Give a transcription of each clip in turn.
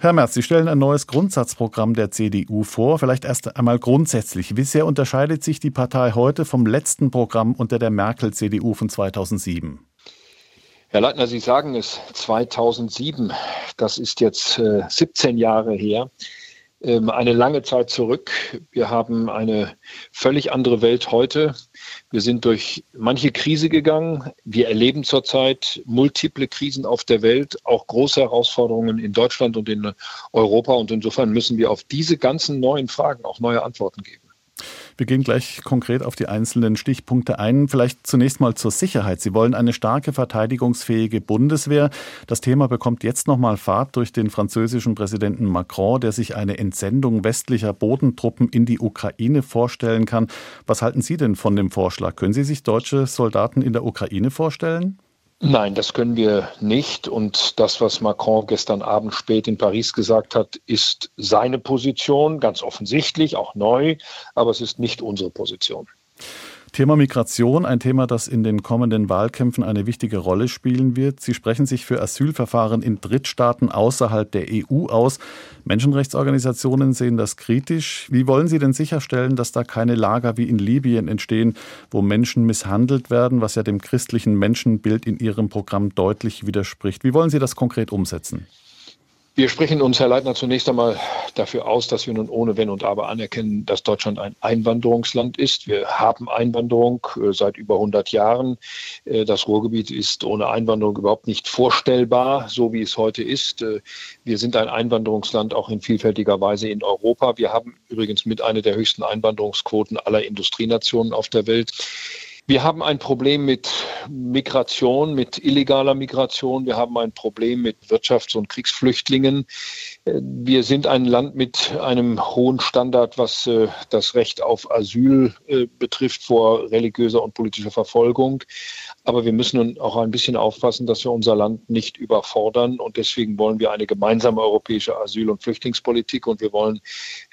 Herr Merz, Sie stellen ein neues Grundsatzprogramm der CDU vor. Vielleicht erst einmal grundsätzlich. Wie sehr unterscheidet sich die Partei heute vom letzten Programm unter der Merkel-CDU von 2007? Herr Leitner, Sie sagen es 2007. Das ist jetzt äh, 17 Jahre her. Ähm, eine lange Zeit zurück. Wir haben eine völlig andere Welt heute. Wir sind durch manche Krise gegangen. Wir erleben zurzeit multiple Krisen auf der Welt, auch große Herausforderungen in Deutschland und in Europa. Und insofern müssen wir auf diese ganzen neuen Fragen auch neue Antworten geben. Wir gehen gleich konkret auf die einzelnen Stichpunkte ein. Vielleicht zunächst mal zur Sicherheit. Sie wollen eine starke verteidigungsfähige Bundeswehr. Das Thema bekommt jetzt nochmal Fahrt durch den französischen Präsidenten Macron, der sich eine Entsendung westlicher Bodentruppen in die Ukraine vorstellen kann. Was halten Sie denn von dem Vorschlag? Können Sie sich deutsche Soldaten in der Ukraine vorstellen? Nein, das können wir nicht. Und das, was Macron gestern Abend spät in Paris gesagt hat, ist seine Position, ganz offensichtlich, auch neu, aber es ist nicht unsere Position. Thema Migration, ein Thema, das in den kommenden Wahlkämpfen eine wichtige Rolle spielen wird. Sie sprechen sich für Asylverfahren in Drittstaaten außerhalb der EU aus. Menschenrechtsorganisationen sehen das kritisch. Wie wollen Sie denn sicherstellen, dass da keine Lager wie in Libyen entstehen, wo Menschen misshandelt werden, was ja dem christlichen Menschenbild in Ihrem Programm deutlich widerspricht? Wie wollen Sie das konkret umsetzen? Wir sprechen uns, Herr Leitner, zunächst einmal dafür aus, dass wir nun ohne Wenn und Aber anerkennen, dass Deutschland ein Einwanderungsland ist. Wir haben Einwanderung äh, seit über 100 Jahren. Äh, das Ruhrgebiet ist ohne Einwanderung überhaupt nicht vorstellbar, so wie es heute ist. Äh, wir sind ein Einwanderungsland auch in vielfältiger Weise in Europa. Wir haben übrigens mit einer der höchsten Einwanderungsquoten aller Industrienationen auf der Welt. Wir haben ein Problem mit Migration, mit illegaler Migration. Wir haben ein Problem mit Wirtschafts- und Kriegsflüchtlingen. Wir sind ein Land mit einem hohen Standard, was äh, das Recht auf Asyl äh, betrifft vor religiöser und politischer Verfolgung. Aber wir müssen auch ein bisschen aufpassen, dass wir unser Land nicht überfordern. Und deswegen wollen wir eine gemeinsame europäische Asyl- und Flüchtlingspolitik und wir wollen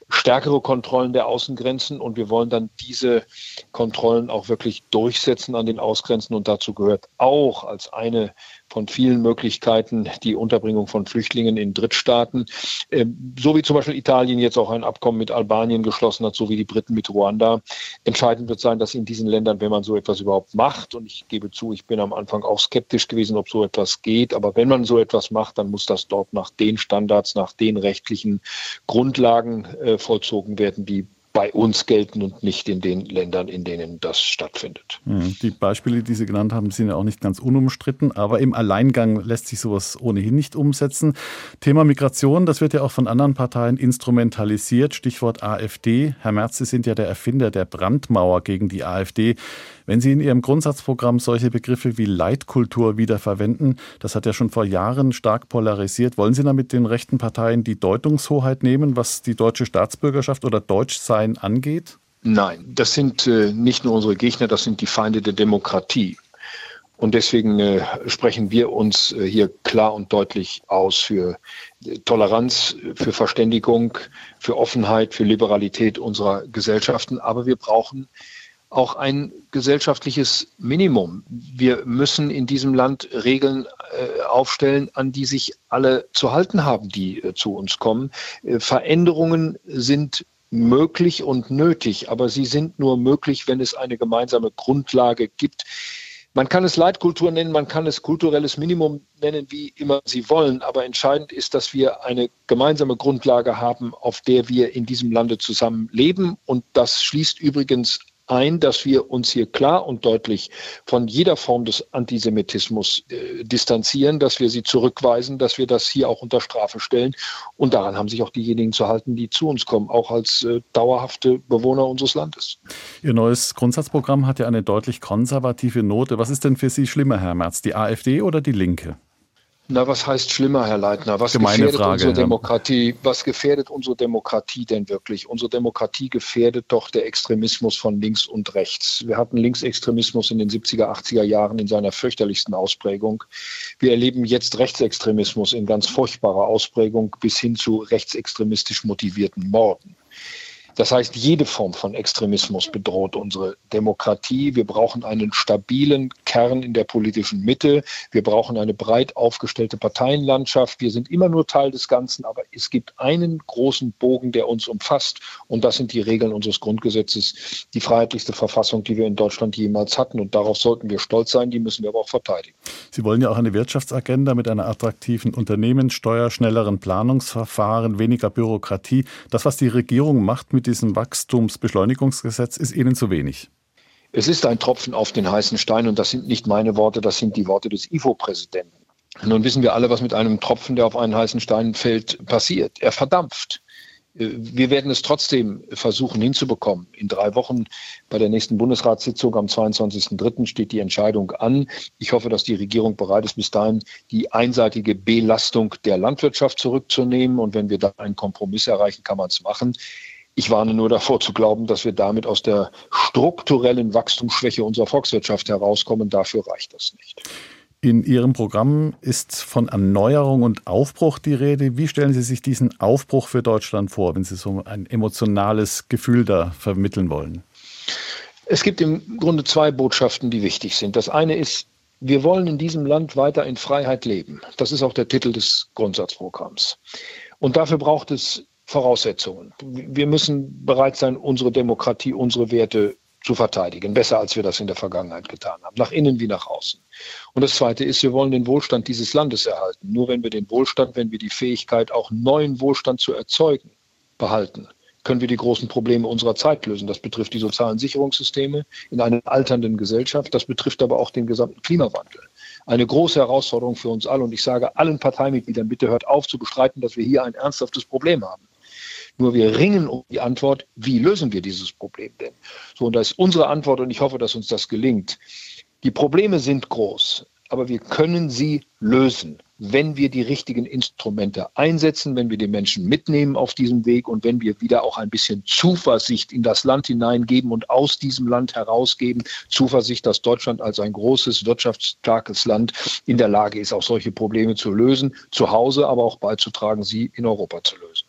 stärkere Kontrollen der Außengrenzen und wir wollen dann diese Kontrollen auch wirklich durchsetzen an den Außengrenzen und dazu gehört auch als eine von vielen Möglichkeiten die Unterbringung von Flüchtlingen in Drittstaaten, ähm, so wie zum Beispiel Italien jetzt auch ein Abkommen mit Albanien geschlossen hat, so wie die Briten mit Ruanda. Entscheidend wird sein, dass in diesen Ländern, wenn man so etwas überhaupt macht, und ich gebe zu, ich bin am Anfang auch skeptisch gewesen, ob so etwas geht, aber wenn man so etwas macht, dann muss das dort nach den Standards, nach den rechtlichen Grundlagen äh, vollzogen werden, die bei uns gelten und nicht in den Ländern, in denen das stattfindet. Hm, die Beispiele, die Sie genannt haben, sind ja auch nicht ganz unumstritten, aber im Alleingang lässt sich sowas ohnehin nicht umsetzen. Thema Migration, das wird ja auch von anderen Parteien instrumentalisiert. Stichwort AfD. Herr Merz, Sie sind ja der Erfinder der Brandmauer gegen die AfD. Wenn Sie in Ihrem Grundsatzprogramm solche Begriffe wie Leitkultur wiederverwenden, das hat ja schon vor Jahren stark polarisiert, wollen Sie damit den rechten Parteien die Deutungshoheit nehmen, was die deutsche Staatsbürgerschaft oder Deutschsein angeht? Nein, das sind äh, nicht nur unsere Gegner, das sind die Feinde der Demokratie. Und deswegen äh, sprechen wir uns äh, hier klar und deutlich aus für äh, Toleranz, für Verständigung, für Offenheit, für Liberalität unserer Gesellschaften. Aber wir brauchen auch ein gesellschaftliches Minimum. Wir müssen in diesem Land Regeln äh, aufstellen, an die sich alle zu halten haben, die äh, zu uns kommen. Äh, Veränderungen sind möglich und nötig, aber sie sind nur möglich, wenn es eine gemeinsame Grundlage gibt. Man kann es Leitkultur nennen, man kann es kulturelles Minimum nennen, wie immer Sie wollen, aber entscheidend ist, dass wir eine gemeinsame Grundlage haben, auf der wir in diesem Lande zusammen leben. Und das schließt übrigens ein, dass wir uns hier klar und deutlich von jeder Form des Antisemitismus äh, distanzieren, dass wir sie zurückweisen, dass wir das hier auch unter Strafe stellen. Und daran haben sich auch diejenigen zu halten, die zu uns kommen, auch als äh, dauerhafte Bewohner unseres Landes. Ihr neues Grundsatzprogramm hat ja eine deutlich konservative Note. Was ist denn für Sie schlimmer, Herr Merz, die AfD oder die Linke? Na, was heißt schlimmer, Herr Leitner? Was Gemeine gefährdet Frage, unsere Demokratie? Ja. Was gefährdet unsere Demokratie denn wirklich? Unsere Demokratie gefährdet doch der Extremismus von links und rechts. Wir hatten Linksextremismus in den 70er, 80er Jahren in seiner fürchterlichsten Ausprägung. Wir erleben jetzt Rechtsextremismus in ganz furchtbarer Ausprägung bis hin zu rechtsextremistisch motivierten Morden. Das heißt, jede Form von Extremismus bedroht unsere Demokratie. Wir brauchen einen stabilen Kern in der politischen Mitte. Wir brauchen eine breit aufgestellte Parteienlandschaft. Wir sind immer nur Teil des Ganzen, aber es gibt einen großen Bogen, der uns umfasst. Und das sind die Regeln unseres Grundgesetzes, die freiheitlichste Verfassung, die wir in Deutschland jemals hatten. Und darauf sollten wir stolz sein. Die müssen wir aber auch verteidigen. Sie wollen ja auch eine Wirtschaftsagenda mit einer attraktiven Unternehmenssteuer, schnelleren Planungsverfahren, weniger Bürokratie. Das, was die Regierung macht mit diesem Wachstumsbeschleunigungsgesetz, ist Ihnen zu wenig. Es ist ein Tropfen auf den heißen Stein und das sind nicht meine Worte, das sind die Worte des IFO-Präsidenten. Nun wissen wir alle, was mit einem Tropfen, der auf einen heißen Stein fällt, passiert. Er verdampft. Äh, wir werden es trotzdem versuchen hinzubekommen. In drei Wochen bei der nächsten Bundesratssitzung am 22.03. steht die Entscheidung an. Ich hoffe, dass die Regierung bereit ist, bis dahin die einseitige Belastung der Landwirtschaft zurückzunehmen. Und wenn wir da einen Kompromiss erreichen, kann man es machen. Ich warne nur davor zu glauben, dass wir damit aus der strukturellen Wachstumsschwäche unserer Volkswirtschaft herauskommen. Dafür reicht das nicht. In Ihrem Programm ist von Erneuerung und Aufbruch die Rede. Wie stellen Sie sich diesen Aufbruch für Deutschland vor, wenn Sie so ein emotionales Gefühl da vermitteln wollen? Es gibt im Grunde zwei Botschaften, die wichtig sind. Das eine ist, wir wollen in diesem Land weiter in Freiheit leben. Das ist auch der Titel des Grundsatzprogramms. Und dafür braucht es Voraussetzungen. Wir müssen bereit sein, unsere Demokratie, unsere Werte zu verteidigen, besser als wir das in der Vergangenheit getan haben, nach innen wie nach außen. Und das Zweite ist, wir wollen den Wohlstand dieses Landes erhalten. Nur wenn wir den Wohlstand, wenn wir die Fähigkeit, auch neuen Wohlstand zu erzeugen, behalten, können wir die großen Probleme unserer Zeit lösen. Das betrifft die sozialen Sicherungssysteme in einer alternden Gesellschaft. Das betrifft aber auch den gesamten Klimawandel. Eine große Herausforderung für uns alle. Und ich sage allen Parteimitgliedern, bitte hört auf zu bestreiten, dass wir hier ein ernsthaftes Problem haben. Nur wir ringen um die Antwort, wie lösen wir dieses Problem denn? So, und da ist unsere Antwort, und ich hoffe, dass uns das gelingt. Die Probleme sind groß, aber wir können sie lösen, wenn wir die richtigen Instrumente einsetzen, wenn wir die Menschen mitnehmen auf diesem Weg und wenn wir wieder auch ein bisschen Zuversicht in das Land hineingeben und aus diesem Land herausgeben. Zuversicht, dass Deutschland als ein großes, wirtschaftsstarkes Land in der Lage ist, auch solche Probleme zu lösen, zu Hause, aber auch beizutragen, sie in Europa zu lösen.